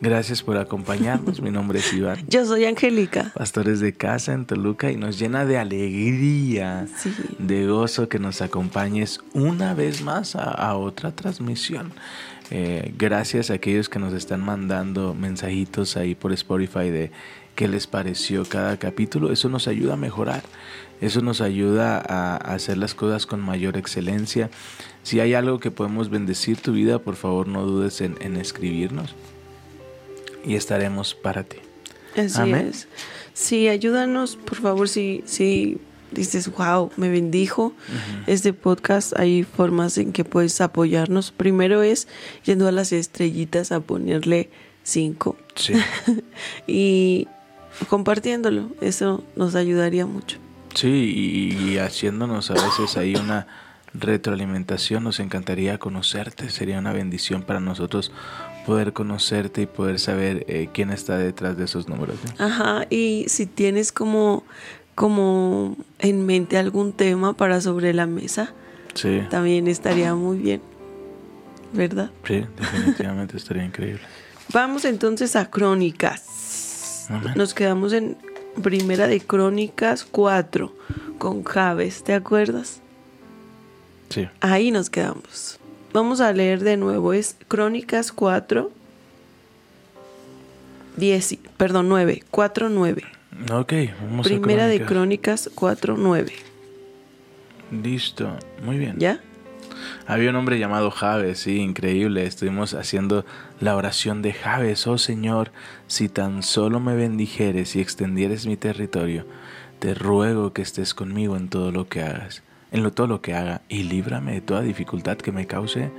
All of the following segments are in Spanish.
Gracias por acompañarnos. Mi nombre es Iván. Yo soy Angélica. Pastores de casa en Toluca y nos llena de alegría, Sí. de gozo que nos acompañes una vez más a, a otra transmisión. Eh, gracias a aquellos que nos están mandando mensajitos ahí por Spotify de qué les pareció cada capítulo. Eso nos ayuda a mejorar. Eso nos ayuda a a hacer las cosas con mayor excelencia. Si hay algo que podemos bendecir tu vida, por favor no dudes en, en escribirnos y estaremos para ti. Así Amén. es. Sí, ayúdanos, por favor, si, si dices, wow, me bendijo este podcast, hay formas en que puedes apoyarnos. Primero es yendo a las estrellitas a ponerle cinco Sí. y compartiéndolo. Eso nos ayudaría mucho. Sí, y, y haciéndonos a veces ahí una retroalimentación, nos encantaría conocerte, sería una bendición para nosotros poder conocerte y poder saber eh, quién está detrás de esos números. ¿no? Ajá, y si tienes como, como en mente algún tema para sobre la mesa, Sí, también estaría muy bien, ¿verdad? sí, definitivamente estaría increíble. Vamos entonces a Crónicas. Nos quedamos en Primera de Crónicas 4 con Javes, ¿te acuerdas? Sí, Ahí nos quedamos. Vamos a leer de nuevo, es Crónicas 4, 10, perdón, 9, 4, 9. ok, vamos Primera a de Crónicas. Crónicas 4, 9. Listo, muy bien. ¿Ya? Había un hombre llamado Javes, sí, increíble. Estuvimos haciendo la oración de Javes. Oh Señor, si tan solo me bendijeres y extendieres mi territorio, te ruego que estés conmigo en todo lo que hagas, en lo, todo lo que haga, y líbrame de toda dificultad que me cause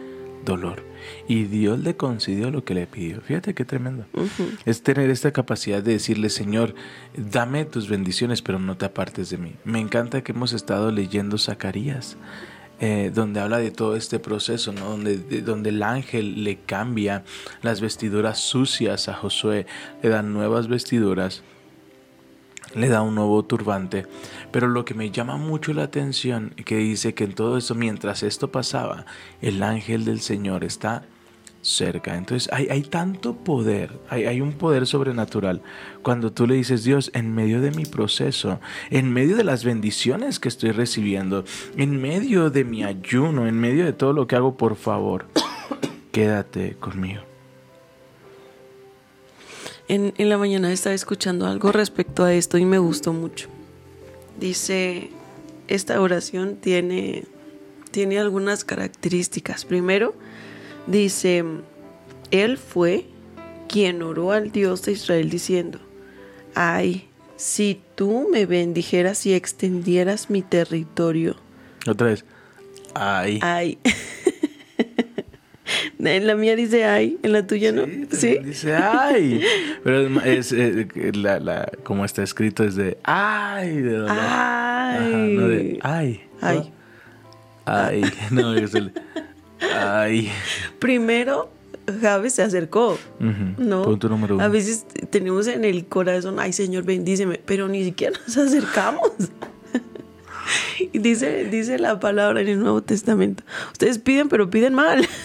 dolor. Y Dios le concedió lo que le pidió. Fíjate qué tremendo. Es tener esta capacidad de decirle, Señor, dame tus bendiciones, pero no te apartes de mí. Me encanta que hemos estado leyendo Zacarías, eh, donde habla de todo este proceso, ¿no? donde, de- donde el ángel le cambia las vestiduras sucias a Josué, le dan nuevas vestiduras, le da un nuevo turbante. Pero lo que me llama mucho la atención, que dice que en todo eso, mientras esto pasaba, el ángel del Señor está cerca. Entonces hay, hay tanto poder, hay, hay un poder sobrenatural cuando tú le dices, Dios, en medio de mi proceso, en medio de las bendiciones que estoy recibiendo, en medio de mi ayuno, en medio de todo lo que hago, por favor, quédate conmigo. En, en la mañana estaba escuchando algo respecto a esto y me gustó mucho. Dice, esta oración tiene, tiene algunas características. Primero, dice, Él fue quien oró al Dios de Israel diciendo, ay, si tú me bendijeras y extendieras mi territorio. Otra vez, ay. Ay. en la mía dice ay, en la tuya no. Sí. Dice ay. Pero es, eh, la, la- como está escrito es de ay, de dolor. Ajá, no de ay. ¿no? Ay. Ay. No, es el ay. Primero, Javes se acercó. Ujú. No. Punto número uno. A veces tenemos en el corazón, ay Señor, bendíceme, pero ni siquiera nos acercamos. Dice, dice la palabra en el Nuevo Testamento. Ustedes piden, pero piden mal.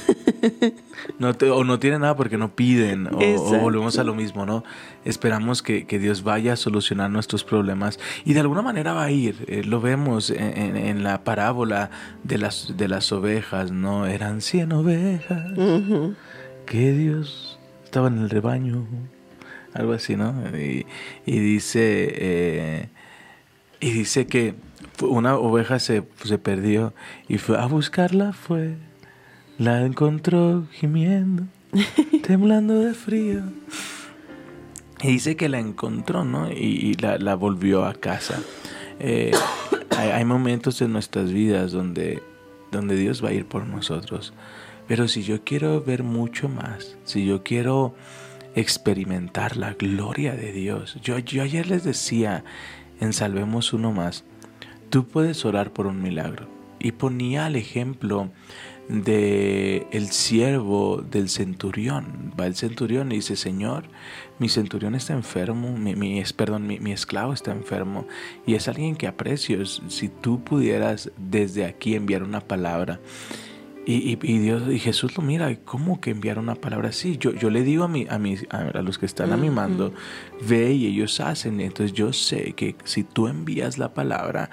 No te- o no tienen nada porque no piden, o, volvemos a lo mismo, ¿no? Esperamos que, que Dios vaya a solucionar nuestros problemas y de alguna manera va a ir. eh, lo vemos en, en- en la parábola de las, de las ovejas, ¿no? Eran 100 ovejas que Dios estaba en el rebaño, algo así, ¿no? Y, y dice, eh, y dice que una oveja se, se perdió y fue a buscarla, fue, la encontró gimiendo, temblando de frío. Y dice que la encontró, ¿no? Y, y la, la volvió a casa. Eh, hay, hay momentos en nuestras vidas donde, donde Dios va a ir por nosotros. Pero si yo quiero ver mucho más, si yo quiero experimentar la gloria de Dios, yo, yo ayer les decía en Salvemos uno más, tú puedes orar por un milagro y ponía el ejemplo de el siervo del centurión. Va el centurión y dice, Señor, mi centurión está enfermo, mi, mi, perdón, mi, mi, esclavo está enfermo y es alguien que aprecio. Si tú pudieras desde aquí enviar una palabra. Y, y, Dios y Jesús lo mira, ¿cómo que enviar una palabra así? Yo, yo le digo a, mi, a, mis, a, los que están a mi mando, ve y ellos hacen. Entonces yo sé que si tú envías la palabra,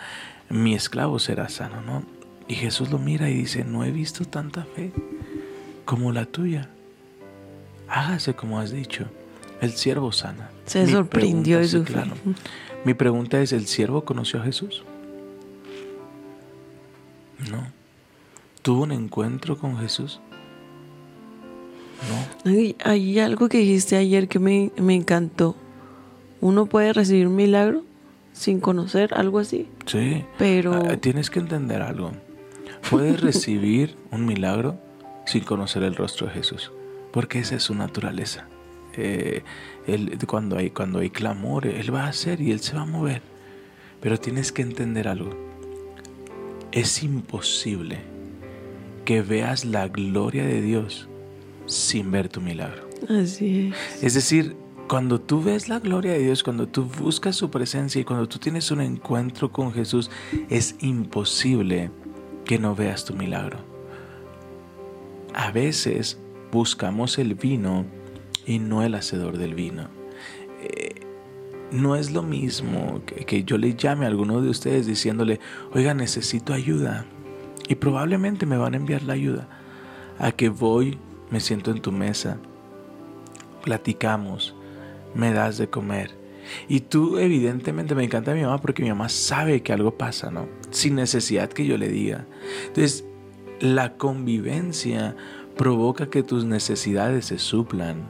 mi esclavo será sano, ¿no? Y Jesús lo mira y dice, no he visto tanta fe como la tuya. Hágase como has dicho. El siervo sana. Se sorprendió su claro. Mi pregunta es, ¿el siervo conoció a Jesús? No. ¿Tuvo un encuentro con Jesús? No. Hay, algo que dijiste ayer que me, me encantó. ¿Uno puede recibir un milagro sin conocer algo así? Sí. Pero... Ah, tienes que entender algo. Puedes recibir un milagro sin conocer el rostro de Jesús, porque esa es su naturaleza. Eh, cuando, hay, cuando hay clamor, Él va a hacer y Él se va a mover. Pero tienes que entender algo. Es imposible que veas la gloria de Dios sin ver tu milagro. Así es. Es decir, cuando tú ves la gloria de Dios, cuando tú buscas su presencia y cuando tú tienes un encuentro con Jesús, es imposible que no veas tu milagro. A veces buscamos el vino y no el hacedor del vino. Eh, no es lo mismo que, que, yo le llame a alguno de ustedes diciéndole, oiga, necesito ayuda. Y probablemente me van a enviar la ayuda. A que voy, me siento en tu mesa, platicamos, me das de comer y tú evidentemente me encanta mi mamá porque mi mamá sabe que algo pasa, ¿no? Sin necesidad que yo le diga. Entonces, la convivencia provoca que tus necesidades se suplan.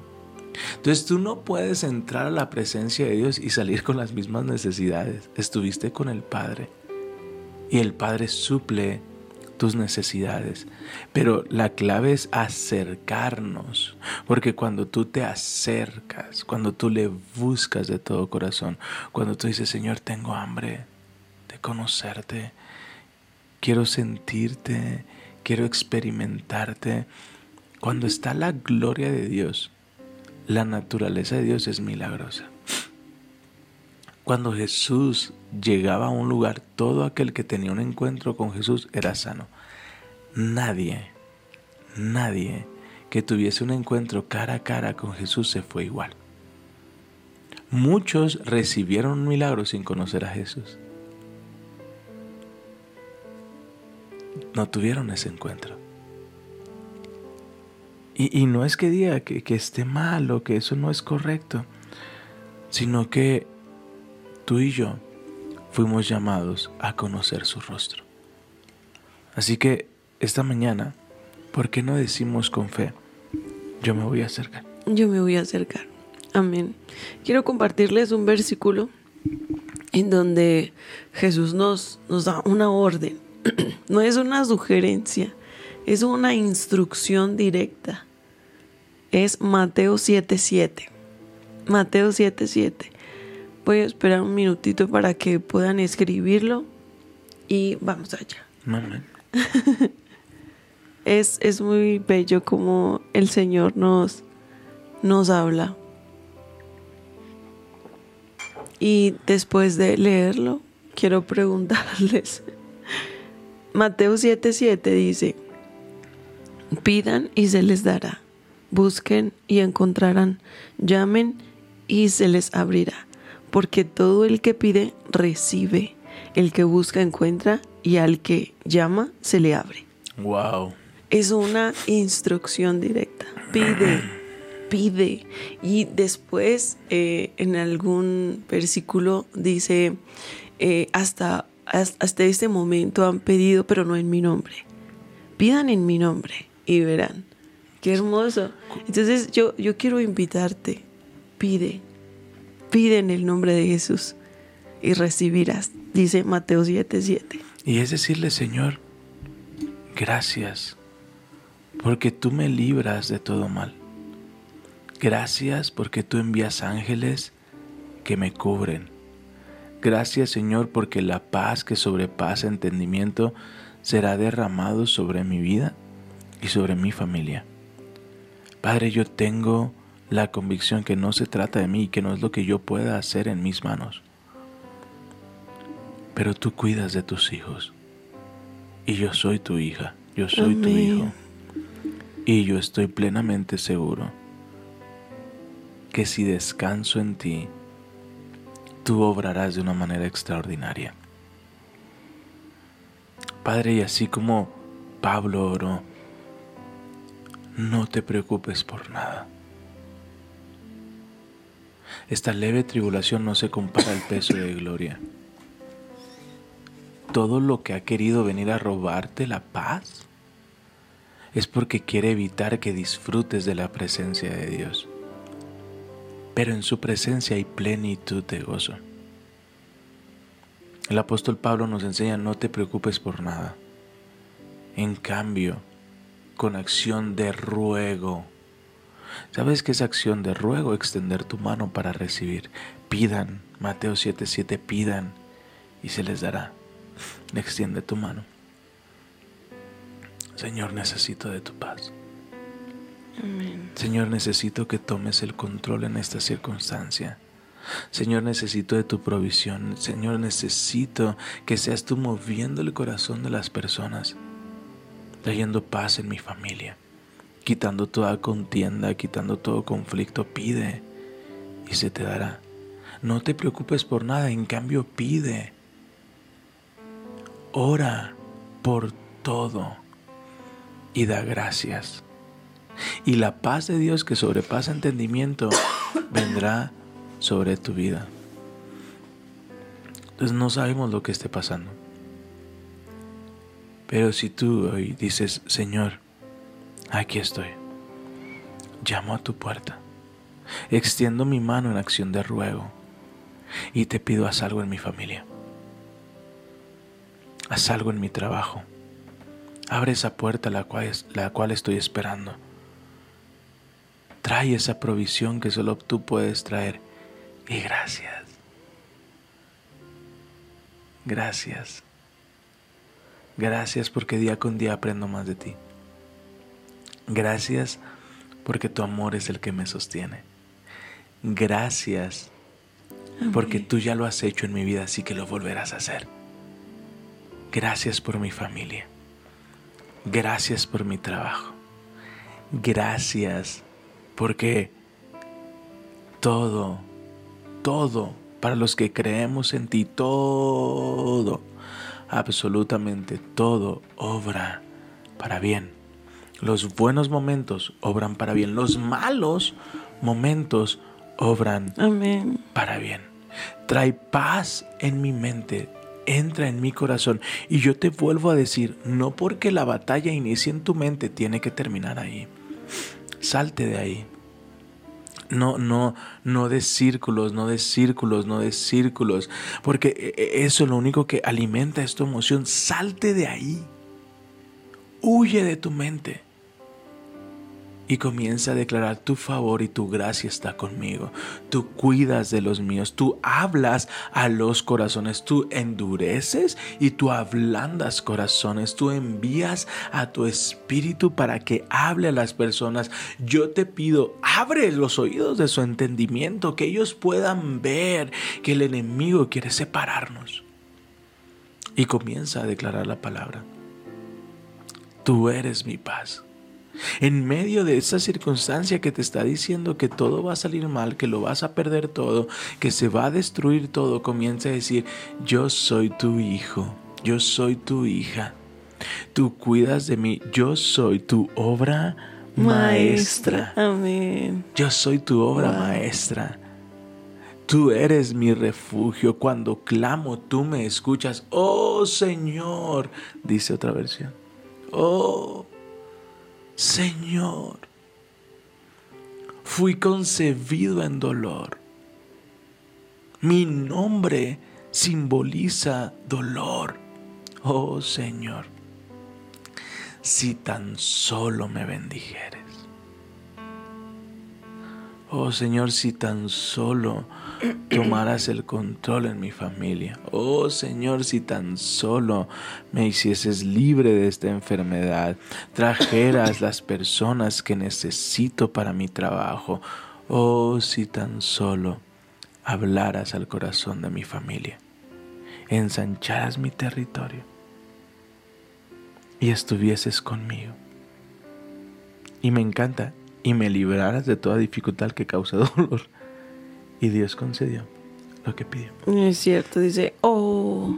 Entonces tú no puedes entrar a la presencia de Dios y salir con las mismas necesidades. Estuviste con el Padre y el Padre suple tus necesidades. Pero la clave es acercarnos, porque cuando tú te acercas, cuando tú le buscas de todo corazón, cuando tú dices, Señor, tengo hambre de conocerte, quiero sentirte, quiero experimentarte, cuando está la gloria de Dios, la naturaleza de Dios es milagrosa. Cuando Jesús llegaba a un lugar, todo aquel que tenía un encuentro con Jesús era sano. Nadie, nadie que tuviese un encuentro cara a cara con Jesús se fue igual. Muchos recibieron un milagro sin conocer a Jesús. No tuvieron ese encuentro. Y, no es que diga que, que esté mal o que eso no es correcto, sino que tú y yo fuimos llamados a conocer su rostro. Así que esta mañana, ¿por qué no decimos con fe, yo me voy a acercar? Yo me voy a acercar. Amén. Quiero compartirles un versículo en donde Jesús nos, da una orden. no es una sugerencia, es una instrucción directa. Es Mateo 7:7. Mateo 7:7. Voy a esperar un minutito para que puedan escribirlo y vamos allá. es, es muy bello como el Señor nos, nos habla. Y después de leerlo, quiero preguntarles. Mateo 7:7 dice, pidan y se les dará, busquen y encontrarán, llamen y se les abrirá porque todo el que pide recibe, el que busca encuentra y al que llama se le abre. Wow. Es una instrucción directa. Pide, pide. Y después eh, en algún versículo dice, eh, hasta, hasta este momento han pedido, pero no en mi nombre. Pidan en mi nombre y verán. Qué hermoso. Entonces yo, yo quiero invitarte. Pide, Pide en el nombre de Jesús y recibirás, dice Mateo 7:7. Y es decirle, Señor, gracias, porque tú me libras de todo mal. Gracias porque tú envías ángeles que me cubren. Gracias, Señor, porque la paz que sobrepasa entendimiento será derramado sobre mi vida y sobre mi familia. Padre, yo tengo la convicción que no se trata de mí que no es lo que yo pueda hacer en mis manos. Pero tú cuidas de tus hijos. Y yo soy tu hija, yo soy tu hijo. Y yo estoy plenamente seguro que si descanso en ti, tú obrarás de una manera extraordinaria. Padre, y así como Pablo oró, no te preocupes por nada. Esta leve tribulación no se compara al peso de gloria. Todo lo que ha querido venir a robarte la paz es porque quiere evitar que disfrutes de la presencia de Dios. Pero en su presencia hay plenitud de gozo. El apóstol Pablo nos enseña no te preocupes por nada. En cambio, con acción de ruego. ¿Sabes qué es acción de ruego? Extender tu mano para recibir. Pidan, Mateo 7:7, pidan y se les dará. Extiende tu mano. Señor, necesito de tu paz. Amén. Señor, necesito que tomes el control en esta circunstancia. Señor, necesito de tu provisión. Señor, necesito que seas tú moviendo el corazón de las personas, trayendo paz en mi familia, quitando toda contienda, quitando todo conflicto. Pide y se te dará. No te preocupes por nada, en cambio pide. Ora por todo y da gracias. Y la paz de Dios que sobrepasa entendimiento vendrá sobre tu vida. Entonces no sabemos lo que esté pasando. Pero si tú hoy dices, Señor, aquí estoy, llamo a tu puerta, extiendo mi mano en acción de ruego y te pido haz algo en mi familia, haz algo en mi trabajo, abre esa puerta la cual, la cual estoy esperando. Trae esa provisión que solo tú puedes traer. Y gracias. Gracias. Gracias porque día con día aprendo más de ti. Gracias porque tu amor es el que me sostiene. Gracias porque tú ya lo has hecho en mi vida, así que lo volverás a hacer. Gracias por mi familia. Gracias por mi trabajo. Gracias porque todo, todo, para los que creemos en ti, todo, absolutamente todo obra para bien. Los buenos momentos obran para bien, los malos momentos obran Amén. para bien. Trae paz en mi mente, entra en mi corazón. Y yo te vuelvo a decir, no porque la batalla inicie en tu mente, tiene que terminar ahí. Salte de ahí. No, no, no de círculos, no de círculos, no de círculos. Porque eso es lo único que alimenta esta emoción. Salte de ahí. Huye de tu mente y comienza a declarar tu favor y tu gracia está conmigo. Tú cuidas de los míos, tú hablas a los corazones, tú endureces y tú ablandas corazones, tú envías a tu espíritu para que hable a las personas. Yo te pido, abre los oídos de su entendimiento, que ellos puedan ver que el enemigo quiere separarnos. Y comienza a declarar la palabra. Tú eres mi paz. En medio de esa circunstancia que te está diciendo que todo va a salir mal, que lo vas a perder todo, que se va a destruir todo, comienza a decir, yo soy tu hijo, yo soy tu hija, tú cuidas de mí, yo soy tu obra maestra. Amén. Yo soy tu obra Wow. maestra. Tú eres mi refugio. Cuando clamo, tú me escuchas. Oh Señor, dice otra versión. Oh Señor, fui concebido en dolor. Mi nombre simboliza dolor. Oh Señor, si tan solo me bendijeres. Oh Señor, si tan solo tomaras el control en mi familia. Oh Señor, si tan solo me hicieses libre de esta enfermedad, trajeras las personas que necesito para mi trabajo. Oh, si tan solo hablaras al corazón de mi familia, ensancharas mi territorio y estuvieses conmigo. Y me encanta, y me libraras de toda dificultad que causa dolor. Y Dios concedió lo que pidió. Es cierto, dice, oh,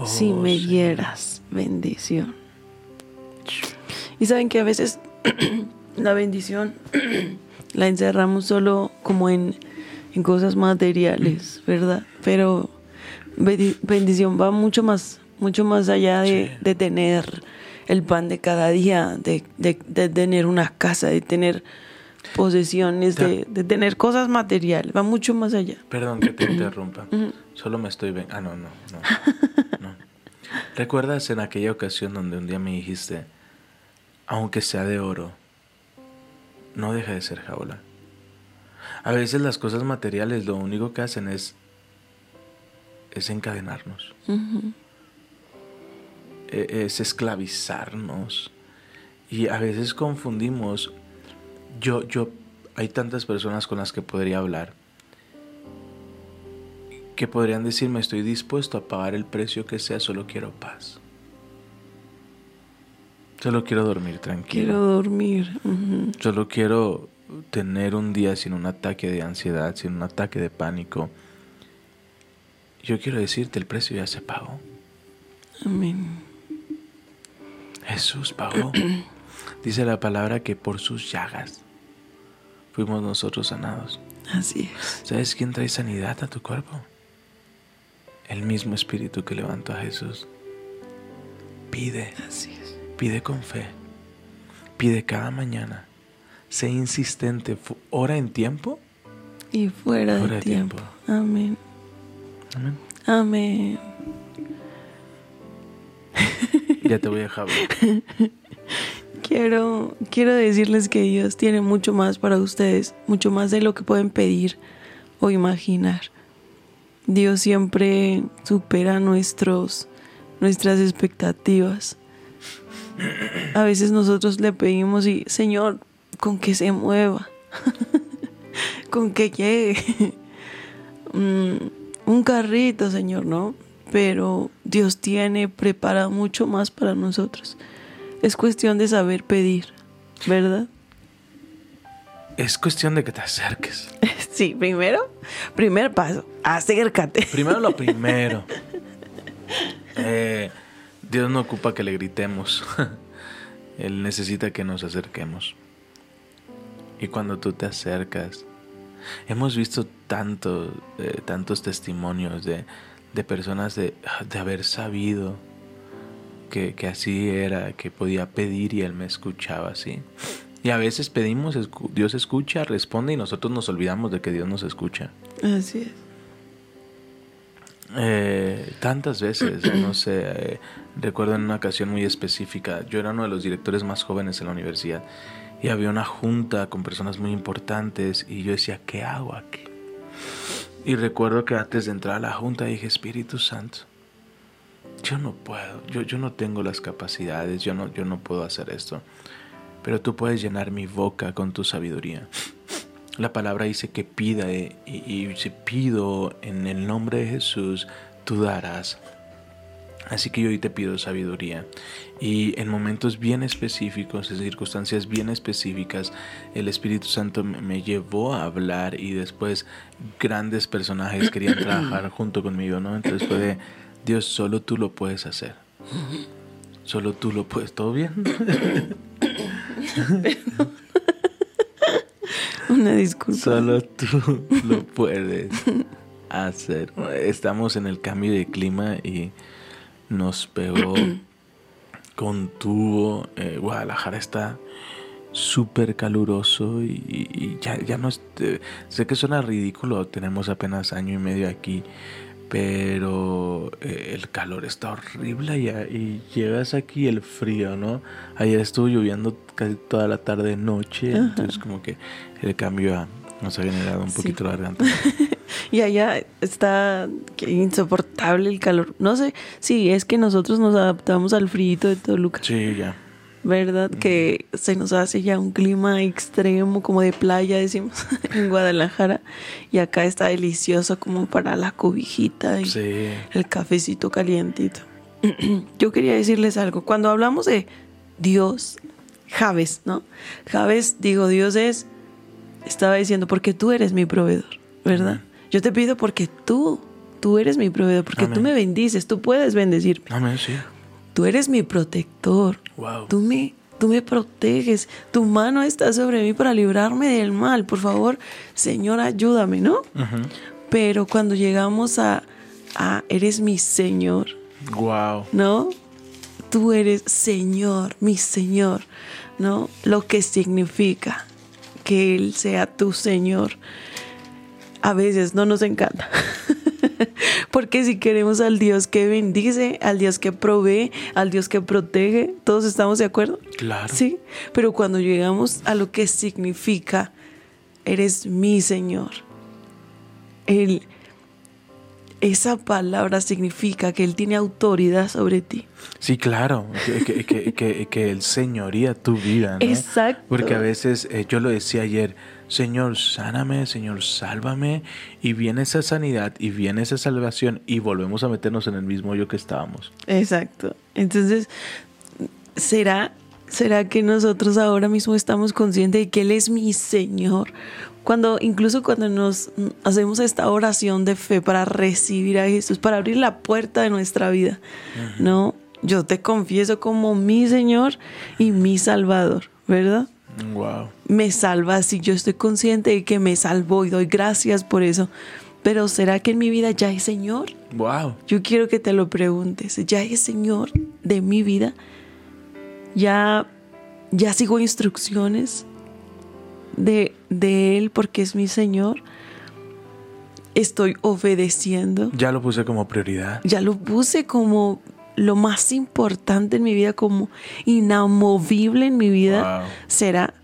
Oh, si me Señor. dieras bendición. Y saben que a veces la bendición la encerramos solo como en, en cosas materiales, ¿verdad? Pero bendición va mucho más, mucho más allá de, Sí. de tener el pan de cada día, de, de- de tener una casa, de tener posesiones, de, de tener cosas materiales, va mucho más allá. Perdón que te interrumpa. Solo me estoy... Ah, no, no, no, no. ¿Recuerdas en aquella ocasión donde un día me dijiste, aunque sea de oro, no deja de ser jaula? A veces las cosas materiales lo único que hacen es, es encadenarnos. E- Es esclavizarnos. Y a veces confundimos. Yo, yo, hay tantas personas con las que podría hablar que podrían decirme estoy dispuesto a pagar el precio que sea, solo quiero paz. Solo quiero dormir tranquilo. Quiero dormir. Solo quiero tener un día sin un ataque de ansiedad, sin un ataque de pánico. Yo quiero decirte, el precio ya se pagó. Amén. Jesús pagó. Dice la palabra que por sus llagas fuimos nosotros sanados. Así es. ¿Sabes quién trae sanidad a tu cuerpo? El mismo espíritu que levantó a Jesús. Pide, Así es. pide con fe. Pide cada mañana. Sé insistente. Ora en tiempo. Y fuera de Fuera de tiempo. tiempo. Amén. Amén. Amén. Ya te voy a dejar. Quiero, quiero decirles que Dios tiene mucho más para ustedes, mucho más de lo que pueden pedir o imaginar. Dios siempre supera nuestros, nuestras expectativas. A veces nosotros le pedimos y, Señor, con que se mueva, con que llegue. Mm, un carrito, Señor, ¿no? Pero Dios tiene preparado mucho más para nosotros. Es cuestión de saber pedir, ¿verdad? Es cuestión de que te acerques. Sí, primero, primer paso, acércate. Primero lo primero. Eh, Dios no ocupa que le gritemos. Él necesita que nos acerquemos. Y cuando tú te acercas, hemos visto tanto, eh, tantos testimonios de, de personas de, de haber sabido que, que así era, que podía pedir y Él me escuchaba así. Y a veces pedimos, escu- Dios escucha, responde y nosotros nos olvidamos de que Dios nos escucha. Así es. Eh, tantas veces, no sé, eh, recuerdo en una ocasión muy específica, yo era uno de los directores más jóvenes en la universidad y había una junta con personas muy importantes y yo decía, ¿qué hago aquí? Y recuerdo que antes de entrar a la junta dije, Espíritu Santo, yo no puedo, yo, yo no tengo las capacidades, yo no, yo no puedo hacer esto, pero tú puedes llenar mi boca con tu sabiduría. La palabra dice que pida eh, y, y si pido en el nombre de Jesús, tú darás. Así que yo hoy te pido sabiduría. Y en momentos bien específicos, en circunstancias bien específicas, el Espíritu Santo me, me llevó a hablar y después grandes personajes querían trabajar junto conmigo, ¿no? Entonces fue de, Dios, solo tú lo puedes hacer. Solo tú lo puedes. ¿Todo bien? Una disculpa. Solo tú lo puedes hacer. Estamos en el cambio de clima y nos pegó con tubo. Eh, Guadalajara está súper caluroso y, y ya, ya no es, eh, sé que suena ridículo, tenemos apenas año y medio aquí, pero eh, el calor está horrible y, y llegas aquí el frío, ¿no? Ayer estuvo lloviendo casi toda la tarde noche, entonces como que el cambio nos ha generado un Sí. poquito la garganta. y allá está insoportable el calor. No sé si es que nosotros nos adaptamos al frío de Toluca, Sí, ya. ¿Verdad? Que se nos hace ya un clima extremo, como de playa, decimos, en Guadalajara. Y acá está delicioso como para la cobijita y Sí. el cafecito calientito. Yo quería decirles algo. Cuando hablamos de Dios, Javes, ¿no? Javes, digo, Dios es, estaba diciendo, porque tú eres mi proveedor, ¿verdad? Yo te pido porque tú, tú eres mi proveedor, porque tú me bendices, tú puedes bendecirme. Amén, sí. Tú eres mi protector. Wow. Tú me, tú me proteges. Tu mano está sobre mí para librarme del mal. Por favor, Señor, ayúdame, ¿no? Pero cuando llegamos a, a eres mi Señor, Wow. ¿no? Tú eres Señor, mi Señor, ¿no? Lo que significa que Él sea tu Señor. A veces no nos encanta. Porque si queremos al Dios que bendice, al Dios que provee, al Dios que protege, ¿todos estamos de acuerdo? Claro. Sí, pero cuando llegamos a lo que significa, eres mi Señor. Él, esa palabra significa que Él tiene autoridad sobre ti. Sí, claro, que, que, que, que, Él señoría tu vida, ¿no? Exacto. Porque a veces, eh, yo lo decía ayer, Señor, sáname, Señor, sálvame, y viene esa sanidad y viene esa salvación y volvemos a meternos en el mismo hoyo que estábamos. Exacto. Entonces, ¿será, ¿será que nosotros ahora mismo estamos conscientes de que Él es mi Señor? Cuando, incluso cuando nos hacemos esta oración de fe para recibir a Jesús, para abrir la puerta de nuestra vida, ¿no? Yo te confieso como mi Señor y mi Salvador, ¿verdad? Wow. me salva si yo estoy consciente de que me salvó y doy gracias por eso. Pero ¿será que en mi vida ya es Señor? Wow. Yo quiero que te lo preguntes. ¿Ya es Señor de mi vida? ¿Ya, ya sigo instrucciones de, de Él porque es mi Señor? ¿Estoy obedeciendo? Ya lo puse como prioridad. Ya lo puse como lo más importante en mi vida, como inamovible en mi vida Wow. será.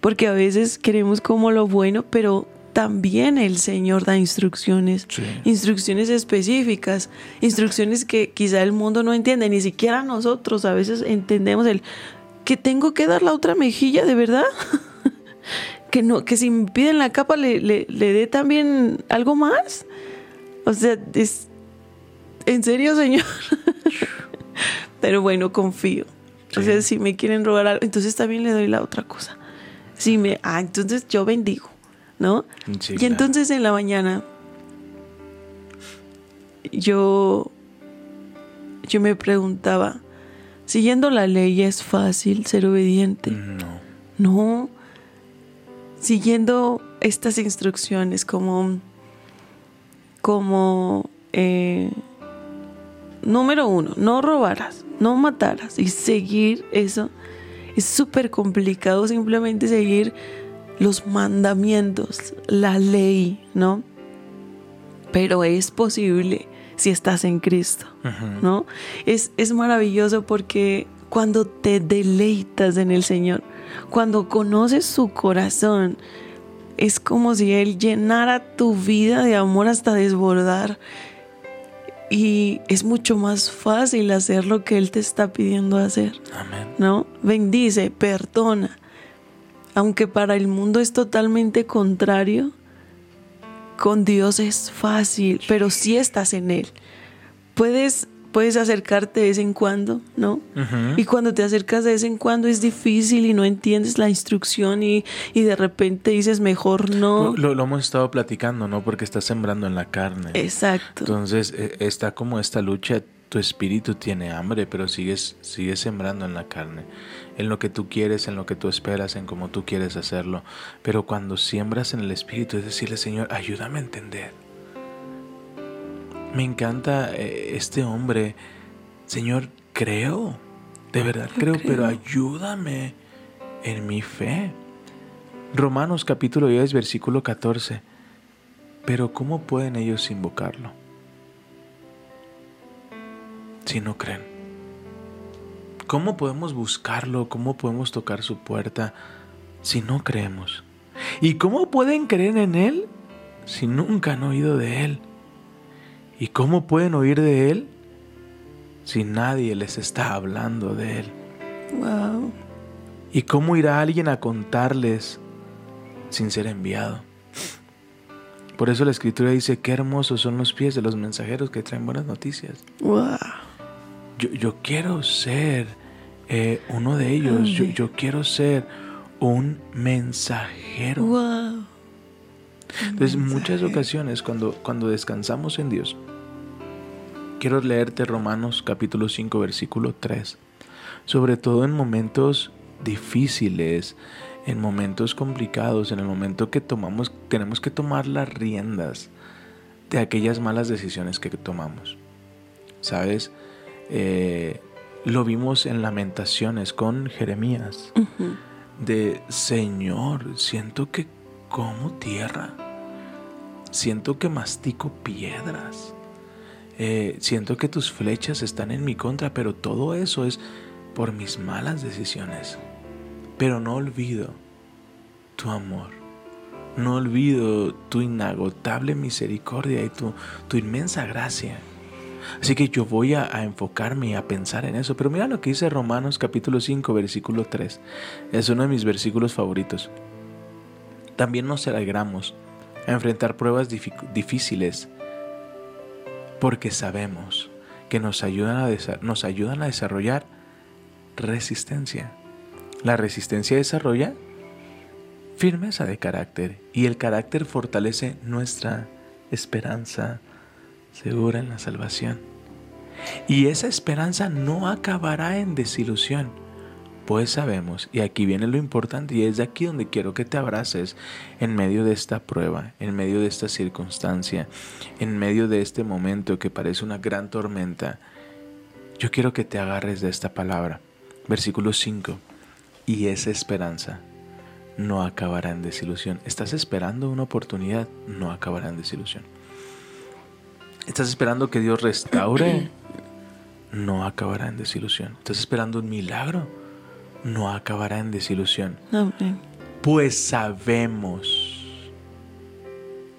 Porque a veces queremos como lo bueno, pero también el Señor da instrucciones, Sí. instrucciones específicas, instrucciones que quizá el mundo no entiende, ni siquiera nosotros a veces entendemos el que tengo que dar la otra mejilla, de verdad. que no, que si me piden la capa le, le, le dé también algo más. O sea, es en serio, Señor. Pero bueno, confío. O sea, si me quieren robar algo, entonces también le doy la otra cosa. Si me, ah, entonces yo bendigo, ¿no? Sí, y claro. entonces en la mañana yo yo me preguntaba, siguiendo la ley es fácil ser obediente. No. No. Siguiendo estas instrucciones como, como eh, número uno, no robarás, no matarás y seguir eso es súper complicado simplemente seguir los mandamientos, la ley, ¿no? Pero es posible si estás en Cristo. ¿no? Es, es maravilloso porque cuando te deleitas en el Señor, cuando conoces su corazón, es como si Él llenara tu vida de amor hasta desbordar. Y es mucho más fácil hacer lo que Él te está pidiendo hacer, Amén. ¿no? Bendice, perdona. Aunque para el mundo es totalmente contrario, con Dios es fácil, pero si estás en Él. Puedes, puedes acercarte de vez en cuando, ¿no? Y cuando te acercas de vez en cuando es difícil y no entiendes la instrucción y, y de repente dices mejor no. Lo, lo hemos estado platicando, ¿no? Porque estás sembrando en la carne. Exacto. Entonces eh, está como esta lucha, tu espíritu tiene hambre, pero sigues, sigues sembrando en la carne, en lo que tú quieres, en lo que tú esperas, en cómo tú quieres hacerlo. Pero cuando siembras en el espíritu es decirle, Señor, ayúdame a entender. Me encanta eh, este hombre, Señor, creo, de verdad creo, creo. pero ayúdame en mi fe. Romanos capítulo 10, versículo 14. Pero ¿cómo pueden ellos invocarlo si no creen? ¿Cómo podemos buscarlo? ¿Cómo podemos tocar su puerta si no creemos? ¿Y cómo pueden creer en Él si nunca han oído de Él? ¿Y cómo pueden oír de Él si nadie les está hablando de Él? Wow. ¿Y cómo irá alguien a contarles sin ser enviado? Por eso la escritura dice, qué hermosos son los pies de los mensajeros que traen buenas noticias. Wow. Yo, yo quiero ser eh, uno de ellos, yo, yo quiero ser un mensajero. Wow. Entonces, muchas ocasiones cuando, cuando descansamos en Dios, quiero leerte Romanos capítulo 5, versículo 3. Sobre todo en momentos difíciles, en momentos complicados, en el momento que tomamos, tenemos que tomar las riendas de aquellas malas decisiones que tomamos. ¿Sabes? Eh, lo vimos en lamentaciones con Jeremías. De Señor, siento que como tierra. Siento que mastico piedras. Eh, siento que tus flechas están en mi contra, pero todo eso es por mis malas decisiones. Pero no olvido tu amor. No olvido tu inagotable misericordia y tu, inmensa gracia. Así que yo voy a, a, enfocarme y a pensar en eso. Pero mira lo que dice Romanos capítulo 5, versículo 3. Es uno de mis versículos favoritos. También nos alegramos a enfrentar pruebas difíciles porque sabemos que nos ayudan, a nos ayudan a desarrollar resistencia. La resistencia desarrolla firmeza de carácter y el carácter fortalece nuestra esperanza segura en la salvación. Y esa esperanza no acabará en desilusión, pues sabemos, y aquí viene lo importante, y es de aquí donde quiero que te abraces en medio de esta prueba, en medio de esta circunstancia, en medio de este momento que parece una gran tormenta. Yo quiero que te agarres de esta palabra. Versículo 5. Y esa esperanza no acabará en desilusión. Estás esperando una oportunidad, no acabará en desilusión. Estás esperando que Dios restaure, no acabará en desilusión. Estás esperando un milagro, no acabará en desilusión. Amén. Pues sabemos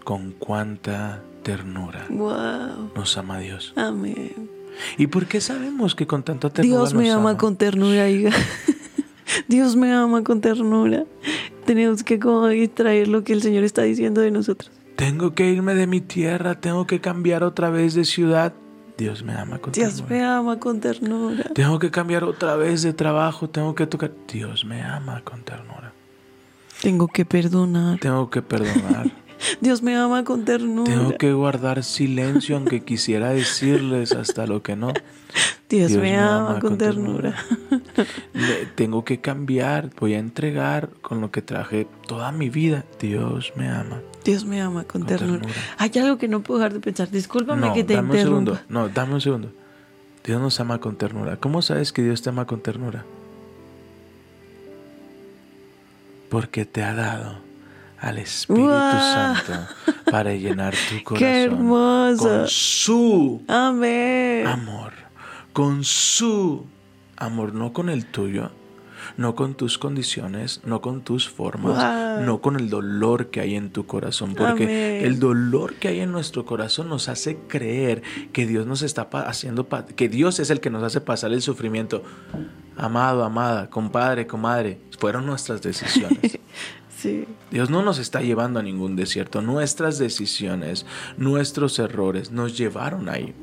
con cuánta ternura Wow. nos ama Dios. Amén. ¿Y por qué sabemos que con tanta ternura Dios me ama con ternura, hija. Dios me ama con ternura. Tenemos que como extraer lo que el Señor está diciendo de nosotros. Tengo que irme de mi tierra, tengo que cambiar otra vez de ciudad. Dios me ama con Dios ternura. me ama con ternura. Tengo que cambiar otra vez de trabajo, tengo que tocar. Dios me ama con ternura. Tengo que perdonar. Tengo que perdonar. Dios me ama con ternura. tengo que guardar silencio aunque quisiera decirles hasta lo que no. Dios, me, ama, con, ternura. Le- tengo que cambiar, voy a entregar con lo que traje toda mi vida. Dios me ama. Dios me ama con, Con ternura. ternura. Hay algo que no puedo dejar de pensar. Discúlpame No, que te dame un segundo. No, dame un segundo. Dios nos ama con ternura. ¿Cómo sabes que Dios te ama con ternura? Porque te ha dado al Espíritu. Santo para llenar tu corazón Qué hermoso. con su Amén. amor, con su amor, no con el tuyo, no con tus condiciones, no con tus formas, Wow. no con el dolor que hay en tu corazón, porque Amén. el dolor que hay en nuestro corazón nos hace creer que Dios nos está haciendo, que Dios es el que nos hace pasar el sufrimiento. Amado, amada, compadre, comadre, fueron nuestras decisiones. Sí. Dios no nos está llevando a ningún desierto. Nuestras decisiones, nuestros errores nos llevaron ahí.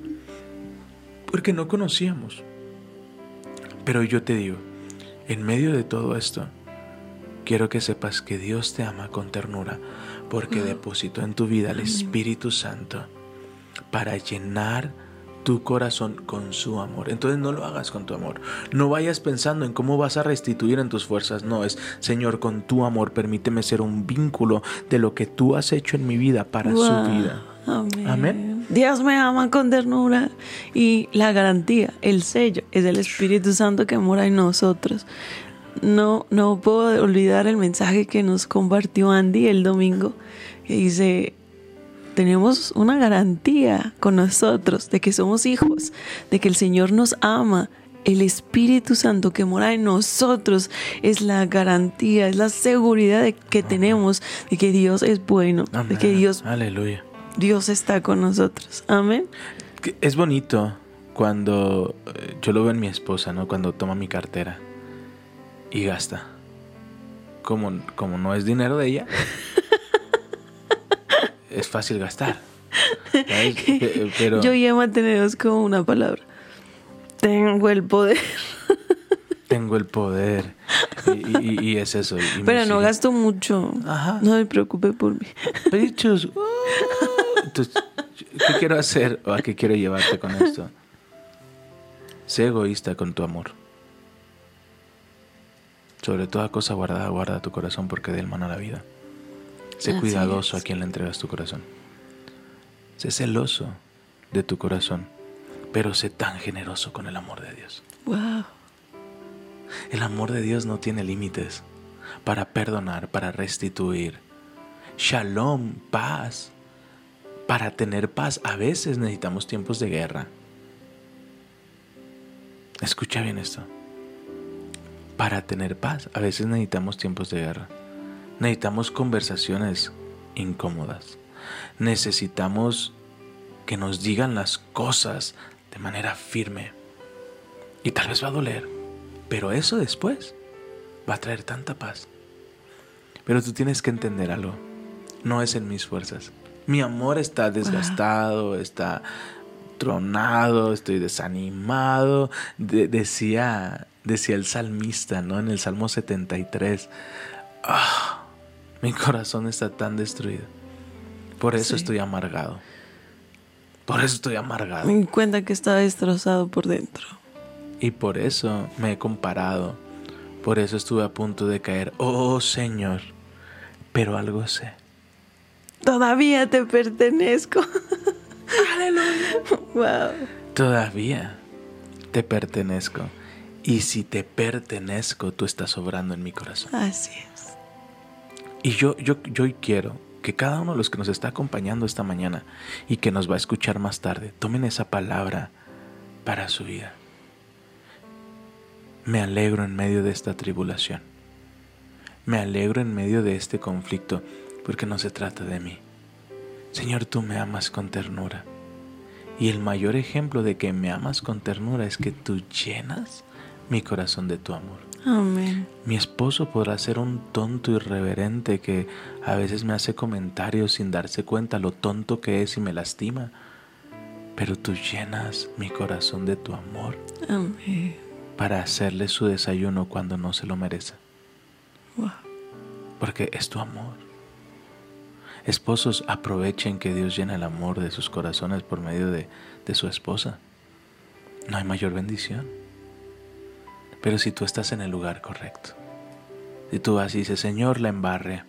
Porque no conocíamos. Pero yo te digo, en medio de todo esto, quiero que sepas que Dios te ama con ternura porque depositó en tu vida el Espíritu Santo para llenar tu corazón con su amor. Entonces no lo hagas con tu amor. No vayas pensando en cómo vas a restituir en tus fuerzas. No, es Señor, con tu amor permíteme ser un vínculo de lo que tú has hecho en mi vida para Wow. su vida. Amén. Amén. Dios me ama con ternura y la garantía, el sello, es el Espíritu Santo que mora en nosotros. No, no puedo olvidar el mensaje que nos compartió Andy el domingo, que dice, tenemos una garantía con nosotros de que somos hijos, de que el Señor nos ama el Espíritu Santo que mora en nosotros es la garantía, es la seguridad de que tenemos de que Dios es bueno, de que. Dios, Aleluya. Dios está con nosotros. Amén. Es bonito cuando eh, yo lo veo en mi esposa, ¿no? Cuando toma mi cartera y gasta. Como, como no es dinero de ella, es fácil gastar. Pero Yo ya manteneros como una palabra. Tengo el poder, tengo el poder. Y, y- y es eso. y pero no sigue. gasto mucho. Ajá. No me preocupe por mí. Bichos. uh. Entonces, ¿qué quiero hacer o a qué quiero llevarte con esto? Sé egoísta con tu amor. Sobre toda cosa guardada, guarda tu corazón porque de él mana la vida. Sé Así cuidadoso es. a quien le entregas tu corazón. Sé celoso de tu corazón, pero sé tan generoso con el amor de Dios. Wow. El amor de Dios no tiene límites para perdonar, para restituir. Shalom, paz. Para tener paz a veces necesitamos tiempos de guerra. Escucha bien esto. Para tener paz a veces necesitamos tiempos de guerra. Necesitamos conversaciones incómodas. Necesitamos que nos digan las cosas de manera firme. Y tal vez va a doler. Pero eso después va a traer tanta paz. Pero tú tienes que entender algo. No es en mis fuerzas. Mi amor está desgastado, está tronado, estoy desanimado. De- decía, decía el salmista, ¿no? En el Salmo 73. "Ah, mi corazón está tan destruido. Por eso Sí. estoy amargado. Por eso estoy amargado. Me cuenta que estaba destrozado por dentro. Y por eso me he comparado. Por eso estuve a punto de caer. Oh Señor. Pero algo sé. Todavía te pertenezco. Aleluya. Wow. Todavía te pertenezco. Y si te pertenezco, tú estás obrando en mi corazón. Así es. Y yo, yo, yo quiero que cada uno de los que nos está acompañando esta mañana y que nos va a escuchar más tarde, tomen esa palabra para su vida. Me alegro en medio de esta tribulación. Me alegro en medio de este conflicto porque no se trata de mí. Señor, tú me amas con ternura. Y el mayor ejemplo de que me amas con ternura es que tú llenas mi corazón de tu amor. Amén. Mi esposo podrá ser un tonto irreverente que a veces me hace comentarios sin darse cuenta lo tonto que es y me lastima. Pero tú llenas mi corazón de tu amor Amén. para hacerle su desayuno cuando no se lo merece. Wow. Porque es tu amor. Esposos, aprovechen que Dios llena el amor de sus corazones por medio de, de su esposa. No hay mayor bendición. Pero si tú estás en el lugar correcto, si tú vas y dices, Señor, la embarré,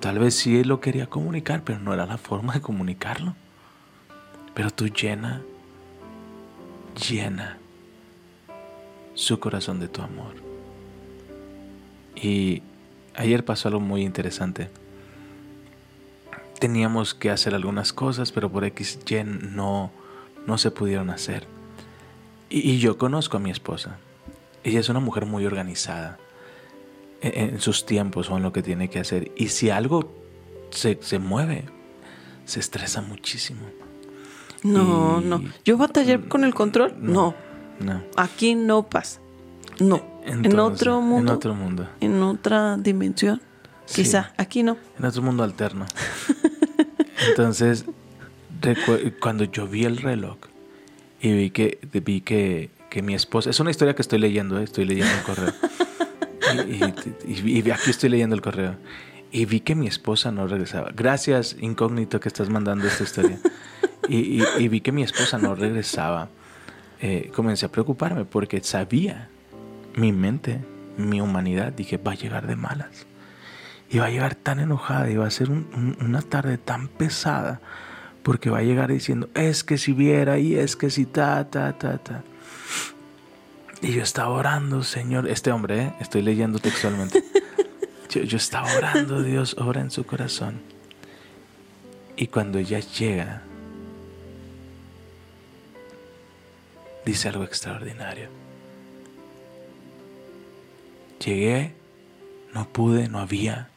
tal vez sí lo quería comunicar, pero no era la forma de comunicarlo. Pero tú llena, llena su corazón de tu amor. Y ayer pasó algo muy interesante. Teníamos que hacer algunas cosas, pero por X, Y no, no se pudieron hacer. Y yo conozco a mi esposa. Ella es una mujer muy organizada en, en sus tiempos o en lo que tiene que hacer. Y si algo se, se mueve, se estresa muchísimo. No, Y- no. ¿Yo batallé con el control? No. No. Aquí no pasa. No. En, Entonces, otro mundo. En otro mundo. En otra dimensión. Sí. Quizá. Aquí no. En otro mundo alterno. Entonces, cuando yo vi el reloj y vi que vi que, que mi esposa, es una historia que estoy leyendo, ¿eh? estoy leyendo el correo. Y, y- y aquí estoy leyendo el correo. Y vi que mi esposa no regresaba. Gracias, incógnito, que estás mandando esta historia. Y, y- y vi que mi esposa no regresaba. Eh, comencé a preocuparme porque sabía mi mente, mi humanidad, dije, va a llegar de malas. Y va a llegar tan enojada y va a ser un- un- una tarde tan pesada porque va a llegar diciendo, es que si viera y es que si ta, ta, ta, ta. Y yo estaba orando, Señor, este hombre, ¿eh? estoy leyendo textualmente. Yo, yo estaba orando, Dios ora en su corazón. Y cuando ella llega, dice algo extraordinario. Llegué, no pude, no había.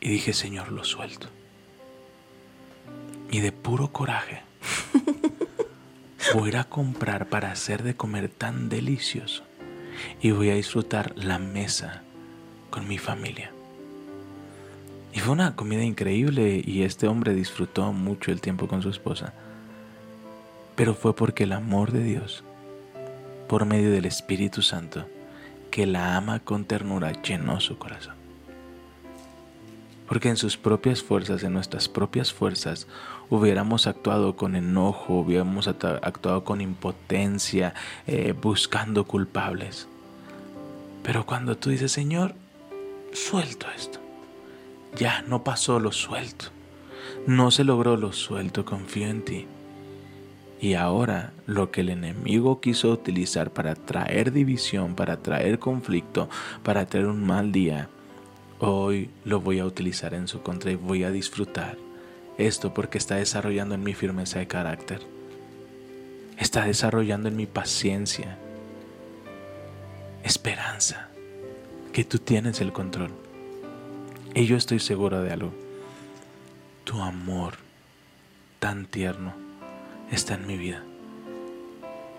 Y dije, Señor, lo suelto. Y de puro coraje, voy a ir a comprar para hacer de comer tan delicioso. Y voy a disfrutar la mesa con mi familia. Y fue una comida increíble y este hombre disfrutó mucho el tiempo con su esposa. Pero fue porque el amor de Dios, por medio del Espíritu Santo, que la ama con ternura, llenó su corazón. Porque en sus propias fuerzas, en nuestras propias fuerzas, hubiéramos actuado con enojo, hubiéramos actuado con impotencia, eh, buscando culpables. Pero cuando tú dices, Señor, suelto esto ya, no pasó, lo suelto. No se logró, lo suelto, confío en ti. Y ahora lo que el enemigo quiso utilizar para traer división, para traer conflicto, para traer un mal día, hoy lo voy a utilizar en su contra y voy a disfrutar esto porque está desarrollando en mi firmeza de carácter. Está desarrollando en mi paciencia, esperanza, que tú tienes el control. Y yo estoy seguro de algo. Tu amor tan tierno está en mi vida.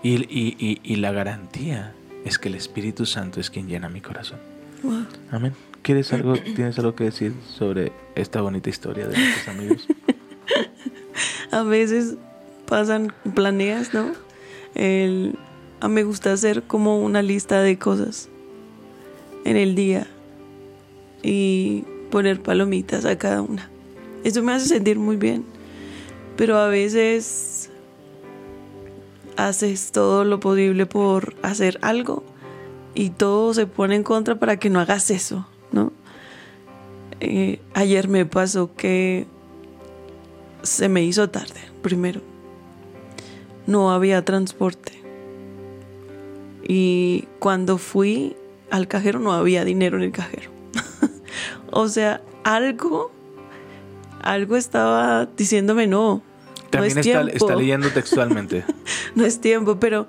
Y, la garantía es que el Espíritu Santo es quien llena mi corazón. Amén. ¿Quieres algo, ¿Tienes algo que decir sobre esta bonita historia de nuestros amigos? A veces pasan, planeas, ¿no? El, a me gusta hacer como una lista de cosas en el día. Y poner palomitas a cada una. Eso me hace sentir muy bien. Pero a veces haces todo lo posible por hacer algo y todo se pone en contra para que no hagas eso, ¿no? Eh, ayer me pasó que se me hizo tarde, primero. No había transporte. Y cuando fui al cajero no había dinero en el cajero. O sea, algo, algo estaba diciéndome no. También no es está, tiempo. está, leyendo textualmente. no es tiempo, pero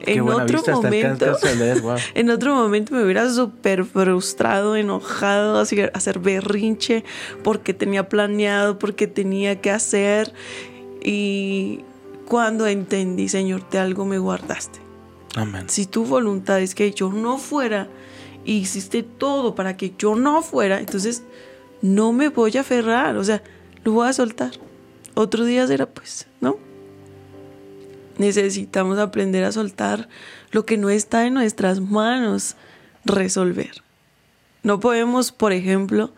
en otro momento, en otro momento me hubiera súper frustrado, enojado, hacer, berrinche porque tenía planeado, porque tenía que hacer. Y cuando entendí, Señor, de algo me guardaste. Amén. Si tu voluntad es que yo no fuera y hiciste todo para que yo no fuera, entonces no me voy a aferrar, o sea, lo voy a soltar. Otro día será pues, ¿no? Necesitamos aprender a soltar lo que no está en nuestras manos resolver. No podemos, por ejemplo,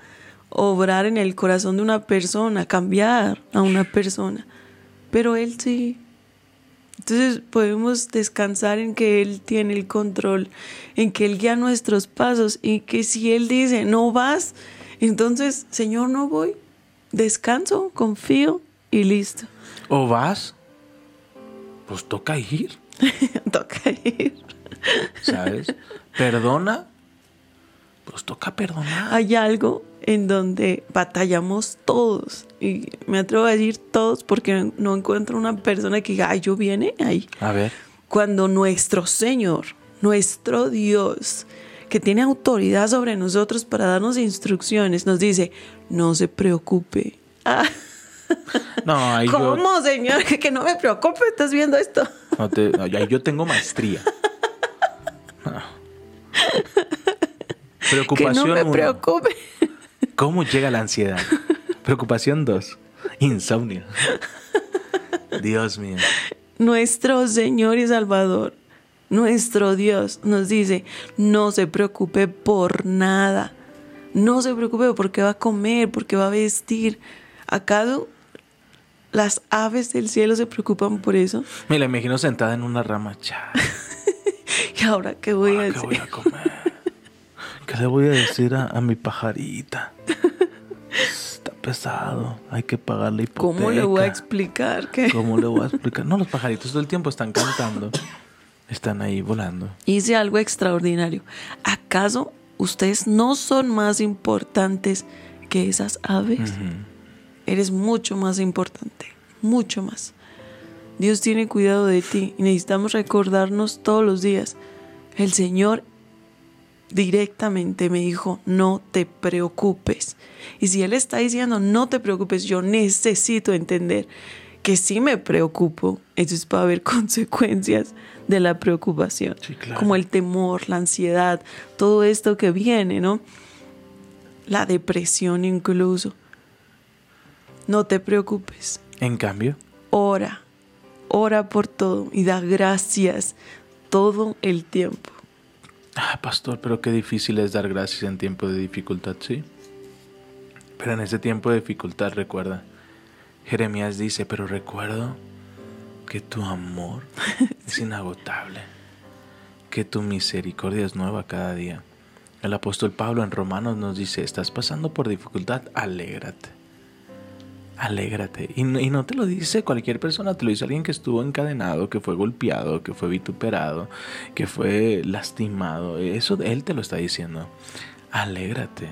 obrar en el corazón de una persona, cambiar a una persona, pero él sí entonces podemos descansar en que Él tiene el control, en que Él guía nuestros pasos y que si Él dice, no vas, entonces, Señor, no voy. Descanso, confío y listo. ¿O vas? Pues toca ir. toca ir. ¿Sabes? Perdona. Pues toca perdonar. Hay algo en donde batallamos todos. Y me atrevo a decir todos porque no encuentro una persona que diga, ay, yo viene ahí. A ver. Cuando nuestro Señor, nuestro Dios, que tiene autoridad sobre nosotros para darnos instrucciones, nos dice, no se preocupe. Ah. No, ¿Cómo, Señor? Que, no me preocupe, estás viendo esto. No te, yo tengo maestría. Preocupación. Que no me preocupe. ¿Cómo llega la ansiedad? Preocupación 2. Insomnio. Dios mío. Nuestro Señor y Salvador, nuestro Dios, nos dice, no se preocupe por nada. No se preocupe por qué va a comer, por qué va a vestir. ¿Acaso las aves del cielo se preocupan por eso? Me la imagino sentada en una rama. ¿Y ahora qué voy a hacer? ¿Qué voy a comer? ¿Qué le voy a decir a, mi pajarita? Está pesado, hay que pagarle hipoteca. ¿Cómo le voy a explicar? ¿Qué? ¿Cómo le voy a explicar? No, los pajaritos todo el tiempo están cantando, están ahí volando. Hice algo extraordinario. ¿Acaso ustedes no son más importantes que esas aves? Eres mucho más importante, mucho más. Dios tiene cuidado de ti y necesitamos recordarnos todos los días El Señor directamente me dijo, no te preocupes. Y si Él está diciendo, no te preocupes, yo necesito entender que si me preocupo, entonces va a haber consecuencias de la preocupación, Sí, claro. como el temor, la ansiedad, todo esto que viene, ¿no? La depresión incluso. No te preocupes, En cambio, ora, ora por todo y da gracias todo el tiempo. ah, pastor, pero qué difícil es dar gracias en tiempo de dificultad, sí. Pero en ese tiempo de dificultad, recuerda, Jeremías dice, pero recuerdo que tu amor es inagotable, que tu misericordia es nueva cada día. El apóstol Pablo en Romanos nos dice, estás pasando por dificultad, alégrate. Alégrate. Y no, y no te lo dice cualquier persona, te lo dice alguien que estuvo encadenado, que fue golpeado, que fue vituperado, que fue lastimado. Eso él te lo está diciendo. Alégrate.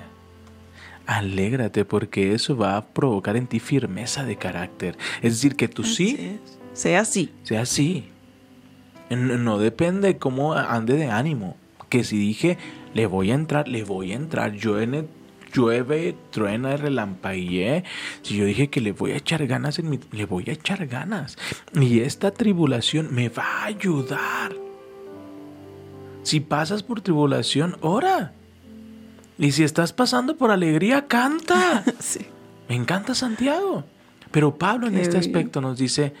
Alégrate porque eso va a provocar en ti firmeza de carácter. Es decir, que tú sí. Sea así. sea así. No, depende cómo ande de ánimo. Que si dije, le voy a entrar, le voy a entrar. Llueve, llueve truena, relampaguee. Si yo dije que le voy a echar ganas, en mi, le voy a echar ganas. Y esta tribulación me va a ayudar. Si pasas por tribulación, ora. Y si estás pasando por alegría, canta. Sí. Me encanta Santiago. Pero Pablo en Qué este bien. aspecto nos dice,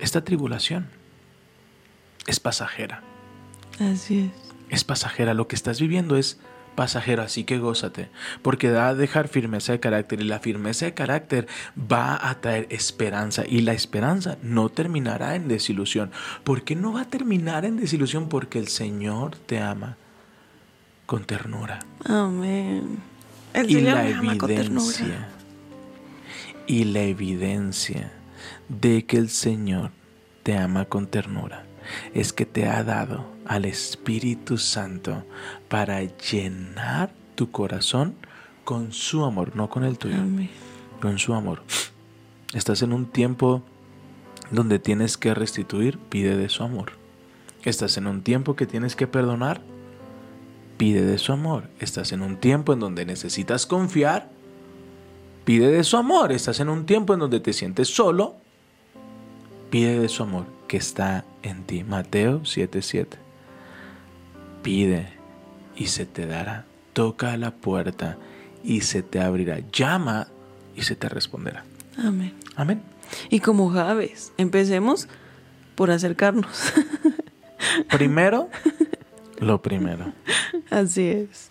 esta tribulación es pasajera. Así es. Es pasajera. Lo que estás viviendo es pasajero, así que gózate. Porque da a dejar firmeza de carácter y la firmeza de carácter va a traer esperanza. Y la esperanza no terminará en desilusión. ¿Por qué no va a terminar en desilusión? Porque el Señor te ama con ternura. Amén. El y Señor la me ama con ternura. evidencia y la evidencia de que el Señor te ama con ternura es que te ha dado al Espíritu Santo para llenar tu corazón con su amor, no con el tuyo, Amén. con su amor. Estás en un tiempo donde tienes que restituir, pide de su amor. Estás en un tiempo que tienes que perdonar, pide de su amor. Estás en un tiempo en donde necesitas confiar, pide de su amor. Estás en un tiempo en donde te sientes solo, pide de su amor que está en ti. Mateo 7:7. Pide y se te dará. Toca a la puerta y se te abrirá. Llama y se te responderá. Amén. Amén. Y como Javes, empecemos por acercarnos. Primero, lo primero. Así es.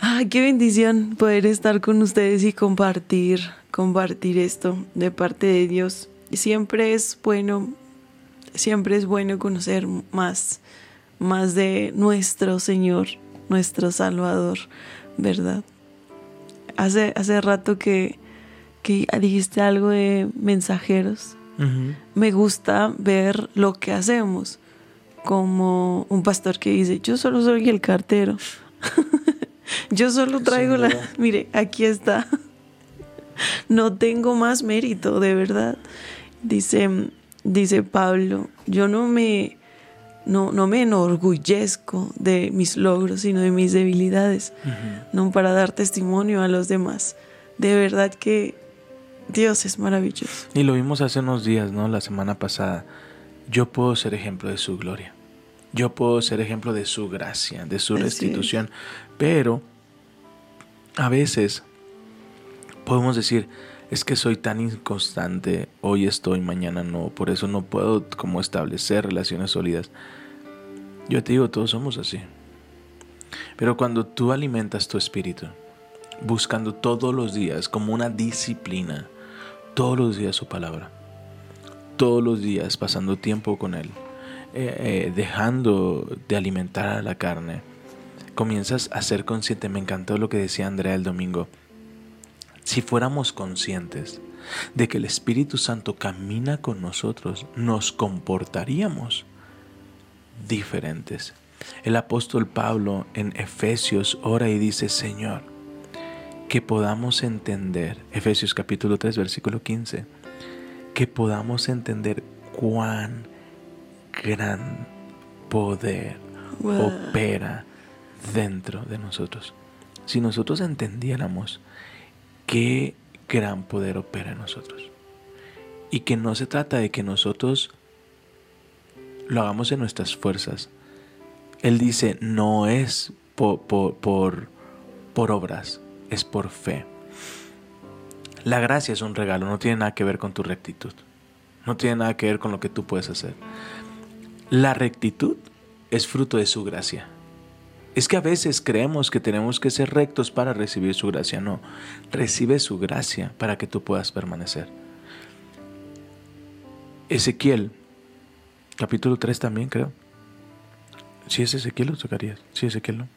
Ay, qué bendición poder estar con ustedes y compartir, compartir esto de parte de Dios. Siempre es bueno, siempre es bueno conocer más, más de nuestro Señor, nuestro Salvador, ¿verdad? Hace, hace rato que, que dijiste algo de mensajeros. Me gusta ver lo que hacemos, como un pastor que dice, yo solo soy el cartero. yo solo traigo la... Mire, aquí está. no tengo más mérito, de verdad. Dice, dice Pablo, yo no me, no, no me enorgullezco de mis logros, sino de mis debilidades, no para dar testimonio a los demás. De verdad que Dios es maravilloso. Y lo vimos hace unos días, ¿no? La semana pasada. Yo puedo ser ejemplo de su gloria. Yo puedo ser ejemplo de su gracia, de su restitución. Pero a veces podemos decir, es que soy tan inconstante, hoy estoy, mañana no, por eso no puedo como establecer relaciones sólidas. Yo te digo, todos somos así. Pero cuando tú alimentas tu espíritu, buscando todos los días como una disciplina, todos los días su palabra, todos los días pasando tiempo con Él, eh, eh, dejando de alimentar a la carne, comienzas a ser consciente. Me encantó lo que decía Andrea el domingo. Si fuéramos conscientes de que el Espíritu Santo camina con nosotros, nos comportaríamos diferentes. El apóstol Pablo en Efesios ora y dice, Señor, que podamos entender, Efesios capítulo 3, versículo 15, que podamos entender cuán gran poder Wow. opera dentro de nosotros. Si nosotros entendiéramos qué gran poder opera en nosotros y que no se trata de que nosotros lo hagamos en nuestras fuerzas. Él dice, no es por, por, por, obras, es por fe. La gracia es un regalo, no tiene nada que ver con tu rectitud. No tiene nada que ver con lo que tú puedes hacer. La rectitud es fruto de su gracia. Es que a veces creemos que tenemos que ser rectos para recibir su gracia. No, recibe su gracia para que tú puedas permanecer. Ezequiel, capítulo 3 también creo. Si es Ezequiel o Zacarías. Sí, Ezequiel, ¿no?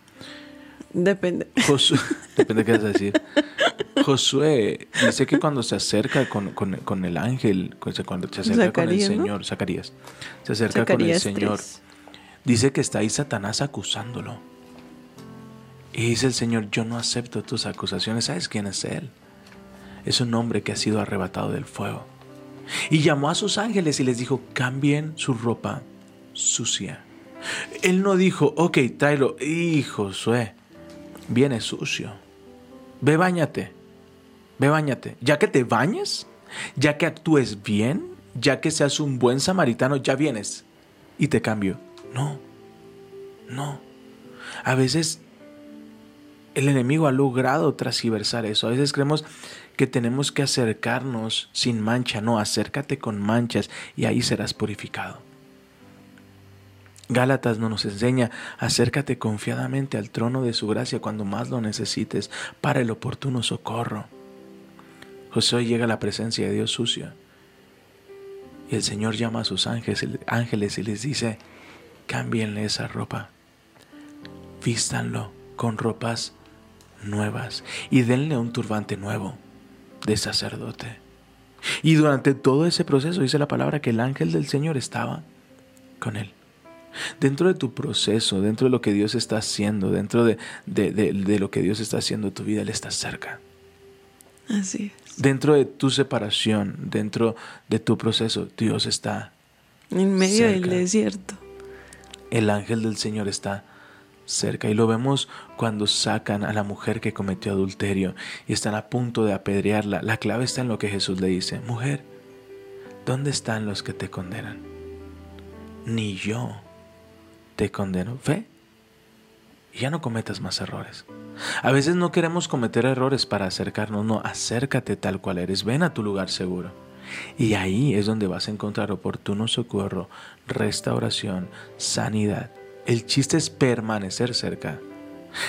Depende. Josué, depende de qué vas a decir. Josué dice que cuando se acerca con, con- con el ángel, cu- cuando se acerca Zacarías, con el ¿no? Señor, Zacarías, se acerca Zacarías con el Señor, 3. dice que está ahí Satanás acusándolo. Y dice el Señor, yo no acepto tus acusaciones. ¿Sabes quién es Él? Es un hombre que ha sido arrebatado del fuego. Y llamó a sus ángeles y les dijo, cambien su ropa sucia. Él no dijo, ok, tráelo. Y Josué, viene sucio. Ve, bañate. Ve, bañate. Ya que te bañes, ya que actúes bien, ya que seas un buen samaritano, ya vienes y te cambio. No, no. A veces el enemigo ha logrado transversar eso. A veces creemos que tenemos que acercarnos sin mancha. No, acércate con manchas y ahí serás purificado. Gálatas no nos enseña, acércate confiadamente al trono de su gracia cuando más lo necesites para el oportuno socorro. Josué llega a la presencia de Dios sucio y el Señor llama a sus ángeles, y les dice, cámbienle esa ropa, vístanlo con ropas nuevas y denle un turbante nuevo de sacerdote. Y durante todo ese proceso dice la palabra que el ángel del Señor estaba con él. Dentro de tu proceso, dentro de lo que Dios está haciendo, dentro de, de- de- de lo que Dios está haciendo en tu vida, Él está cerca. Así es. Dentro de tu separación, dentro de tu proceso, Dios está. En medio Cerca. del desierto. El ángel del Señor está cerca. Y lo vemos cuando sacan a la mujer que cometió adulterio y están a punto de apedrearla. La clave está en lo que Jesús le dice. Mujer, ¿dónde están los que te condenan? Ni yo te condeno. Ve y ya no cometas más errores. A veces no queremos cometer errores para acercarnos, no, acércate tal cual eres, ven a tu lugar seguro. Y ahí es donde vas a encontrar oportuno socorro, restauración, sanidad. El chiste es permanecer cerca.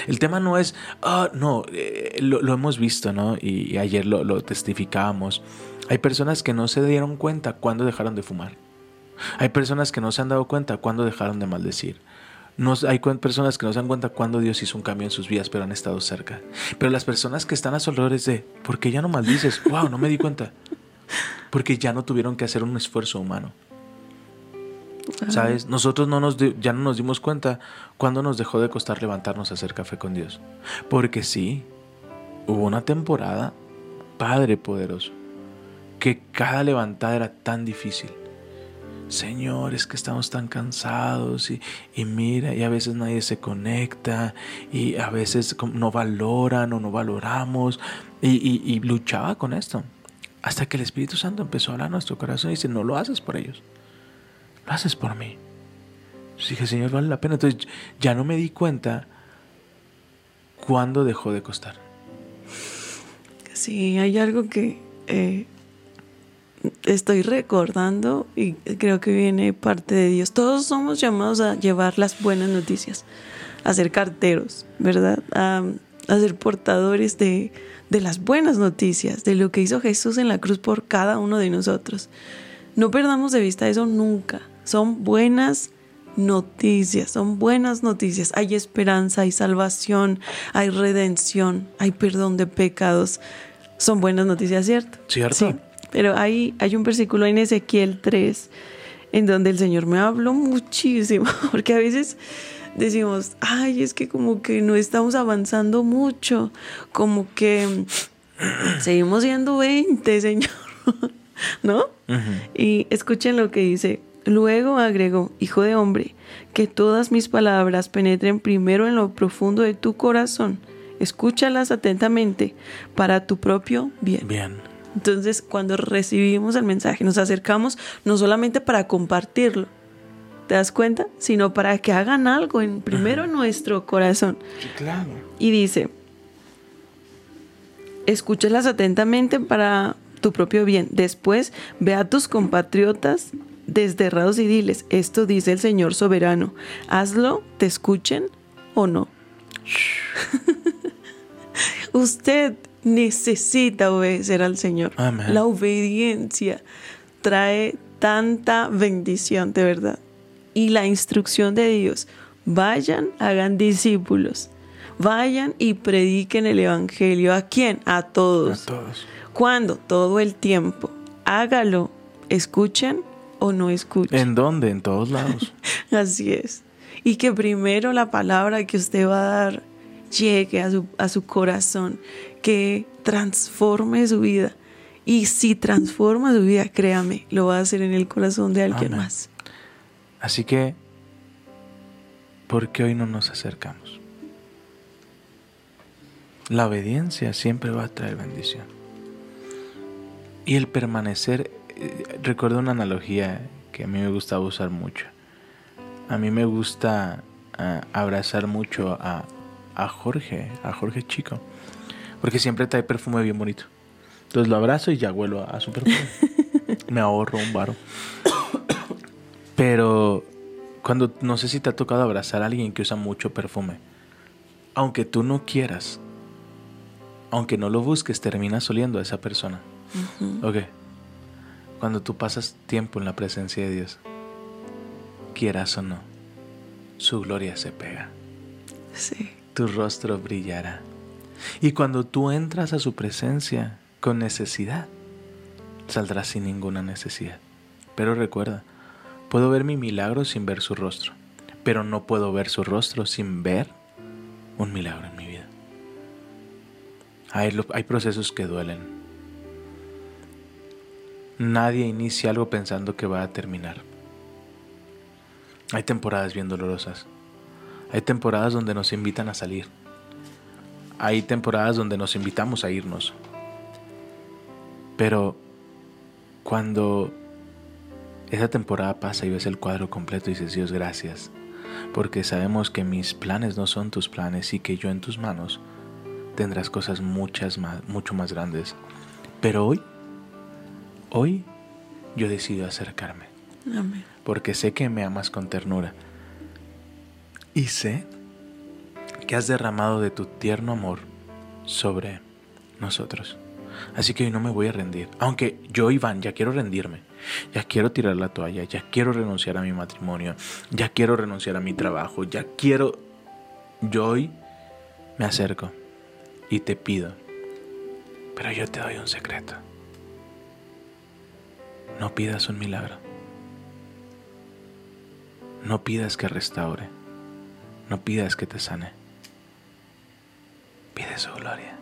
El tema no es, ah, no, eh, lo, hemos visto, ¿no? Y, ayer lo, lo testificábamos. Hay personas que no se dieron cuenta cuando dejaron de fumar. Hay personas que no se han dado cuenta cuando dejaron de maldecir. No, hay personas que no se dan cuenta cuando Dios hizo un cambio en sus vidas, pero han estado cerca. Pero las personas que están a su alrededor es de, ¿por qué ya no maldices? ¡Wow! No me di cuenta. Porque ya no tuvieron que hacer un esfuerzo humano. ¿Sabes? Nosotros no nos ya no nos dimos cuenta cuando nos dejó de costar levantarnos a hacer café con Dios. Porque sí, hubo una temporada, Padre poderoso, que cada levantada era tan difícil. Señor, es que estamos tan cansados y, y mira, y a veces nadie se conecta y a veces no valoran o no valoramos y, y- y luchaba con esto. Hasta que el Espíritu Santo empezó a hablar a nuestro corazón y dice, no lo haces por ellos, lo haces por mí. Entonces dije, Señor, vale la pena. Entonces ya no me di cuenta cuándo dejó de costar. Sí, hay algo que eh, estoy recordando y creo que viene parte de Dios. Todos somos llamados a llevar las buenas noticias, a ser carteros, ¿verdad? A, a ser portadores de, de las buenas noticias, de lo que hizo Jesús en la cruz por cada uno de nosotros. No perdamos de vista eso nunca. Son buenas noticias, son buenas noticias. Hay esperanza, hay salvación, hay redención, hay perdón de pecados. Son buenas noticias, ¿cierto? ¿Cierto? Sí. Pero hay, hay un versículo en Ezequiel 3 en donde el Señor me habló muchísimo, porque a veces decimos, ay, es que como que no estamos avanzando mucho, como que seguimos siendo 20, Señor, ¿no? Y escuchen lo que dice Luego agregó, Hijo de hombre, que todas mis palabras penetren primero en lo profundo de tu corazón. Escúchalas atentamente para tu propio bien. Bien. Entonces, cuando recibimos el mensaje, nos acercamos no solamente para compartirlo, ¿te das cuenta? Sino para que hagan algo en primero en nuestro corazón. Claro. Y dice, escúchalas atentamente para tu propio bien. Después, ve a tus compatriotas desderrados y diles, esto dice el Señor soberano, hazlo, te escuchen o no. Usted necesita obedecer al Señor. Amén. La obediencia trae tanta bendición, de verdad. Y la instrucción de Dios, vayan, hagan discípulos. Vayan y prediquen el Evangelio. ¿A quién? A todos. A todos. ¿Cuándo? Todo el tiempo. Hágalo. Escuchen o no escuchen. ¿En dónde? En todos lados. Así es. Y que primero la palabra que usted va a dar llegue a su, a su corazón, que transforme su vida. Y si transforma su vida, créame, lo va a hacer en el corazón de alguien Amén. más. Así que, ¿por qué hoy no nos acercamos? La obediencia siempre va a traer bendición. Y el permanecer, eh, recuerdo una analogía que a mí me gusta usar mucho. A mí me gusta ah, abrazar mucho a, a Jorge, a Jorge Chico, porque siempre trae perfume bien bonito. Entonces lo abrazo y ya huelo a, a su perfume. me ahorro un varo. Pero cuando no sé si te ha tocado abrazar a alguien que usa mucho perfume, aunque tú no quieras, aunque no lo busques, terminas oliendo a esa persona. Ok. Cuando tú pasas tiempo en la presencia de Dios, quieras o no, su gloria se pega, Sí. tu rostro brillará. Y cuando tú entras a su presencia con necesidad, saldrás sin ninguna necesidad. Pero recuerda, puedo ver mi milagro sin ver su rostro, pero no puedo ver su rostro sin ver un milagro en mi vida. Hay, hay procesos que duelen. Nadie inicia algo pensando que va a terminar. Hay temporadas bien dolorosas. Hay temporadas donde nos invitan a salir. Hay temporadas donde nos invitamos a irnos. Pero cuando esa temporada pasa y ves el cuadro completo dices, Dios, gracias. Porque sabemos que mis planes no son tus planes y que yo en tus manos tendrás cosas muchas más, mucho más grandes. Pero hoy, hoy yo decido acercarme Amén. porque sé que me amas con ternura. Y sé que has derramado de tu tierno amor sobre nosotros. Así que hoy no me voy a rendir. Aunque yo, Iván, ya quiero rendirme. Ya quiero tirar la toalla. Ya quiero renunciar a mi matrimonio. Ya quiero renunciar a mi trabajo. Ya quiero... Yo hoy me acerco y te pido. Pero yo te doy un secreto. No pidas un milagro. No pidas que restaure. No pidas que te sane. Pide su gloria.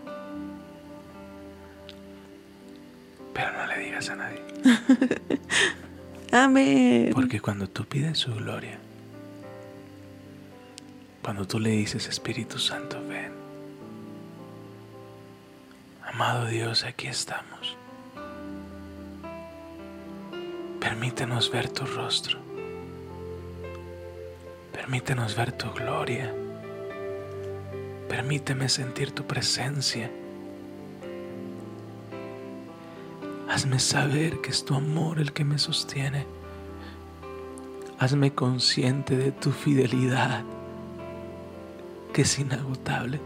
Pero no le digas a nadie. Amén. Porque cuando tú pides su gloria, cuando tú le dices, Espíritu Santo, ven. Amado Dios, aquí estamos. Permítenos ver tu rostro. Permítenos ver tu gloria. Permíteme sentir tu presencia. Hazme saber que es tu amor el que me sostiene. Hazme consciente de tu fidelidad, que es inagotable.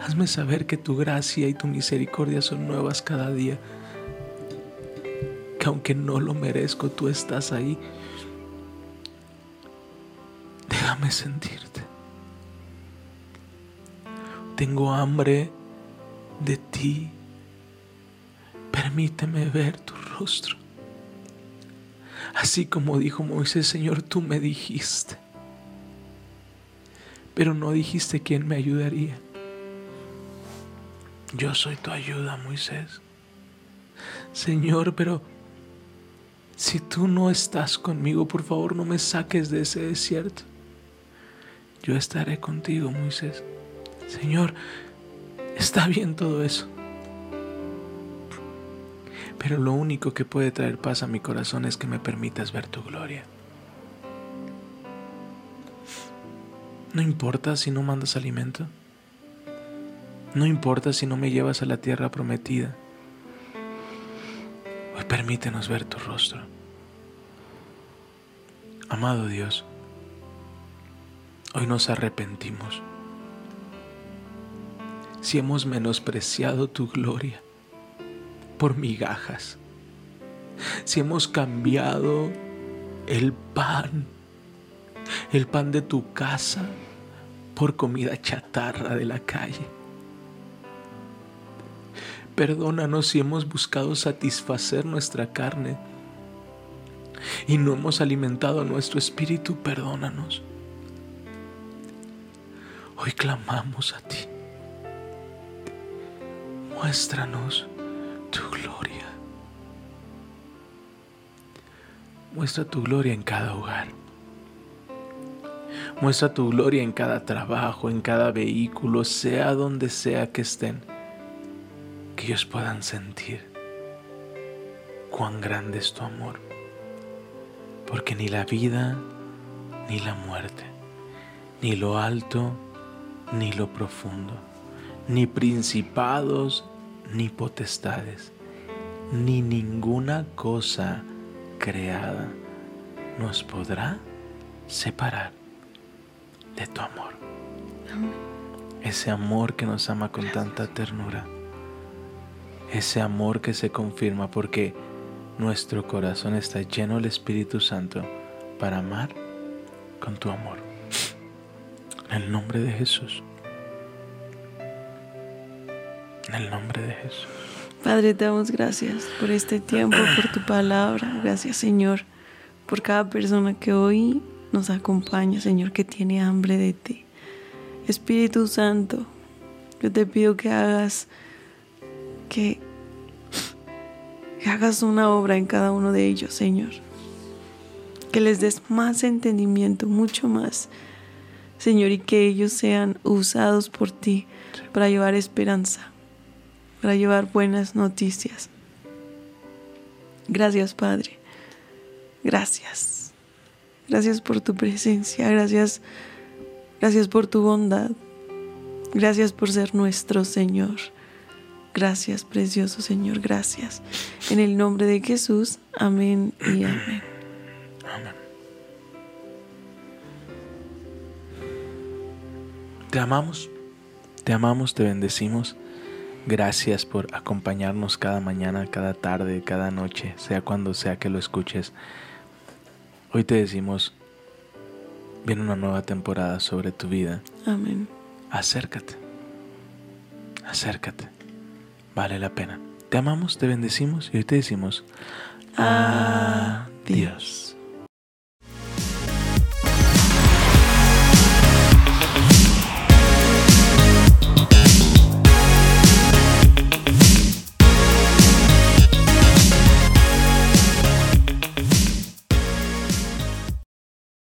Hazme saber que tu gracia y tu misericordia son nuevas cada día. Que aunque no lo merezco, tú estás ahí. Déjame sentirte. Tengo hambre de ti. Permíteme ver tu rostro. Así como dijo Moisés, Señor, tú me dijiste. Pero no dijiste quién me ayudaría. Yo soy tu ayuda, Moisés. Señor, pero Si tú no estás conmigo, por favor no me saques de ese desierto. Yo estaré contigo, Moisés. Señor, está bien todo eso. Pero lo único que puede traer paz a mi corazón es que me permitas ver tu gloria. No importa si no mandas alimento. No importa si no me llevas a la tierra prometida. Hoy permítenos ver tu rostro. Amado Dios, hoy nos arrepentimos. Si hemos menospreciado tu gloria por migajas, si hemos cambiado el pan, el pan de tu casa, por comida chatarra de la calle. Perdónanos si hemos buscado satisfacer nuestra carne y no hemos alimentado nuestro espíritu. Perdónanos. Hoy clamamos a ti. Muéstranos tu gloria. Muestra tu gloria en cada hogar. Muestra tu gloria en cada trabajo, en cada vehículo, sea donde sea que estén. Que ellos puedan sentir cuán grande es tu amor. Porque ni la vida, ni la muerte, ni lo alto, ni lo profundo, ni principados, ni potestades, ni ninguna cosa creada nos podrá separar de tu amor. Ese amor que nos ama con tanta ternura. Ese amor que se confirma porque nuestro corazón está lleno del Espíritu Santo para amar con tu amor. En el nombre de Jesús. En el nombre de Jesús. Padre, te damos gracias por este tiempo, por tu palabra. Gracias, Señor, por cada persona que hoy nos acompaña, Señor, que tiene hambre de ti. Espíritu Santo, yo te pido que hagas que, hagas una obra en cada uno de ellos, Señor. Que les des más entendimiento, mucho más, Señor, y que ellos sean usados por ti para llevar esperanza, para llevar buenas noticias. Gracias, Padre. Gracias. Gracias por tu presencia, gracias, gracias por tu bondad, gracias por ser nuestro Señor. Gracias, precioso Señor, gracias. En el nombre de Jesús, amén y amén. Amén. Te amamos, te amamos, te bendecimos. Gracias por acompañarnos cada mañana, cada tarde, cada noche, sea cuando sea que lo escuches. Hoy te decimos, viene una nueva temporada sobre tu vida. Amén. Acércate, acércate, vale la pena. Te amamos, te bendecimos y hoy te decimos, adiós.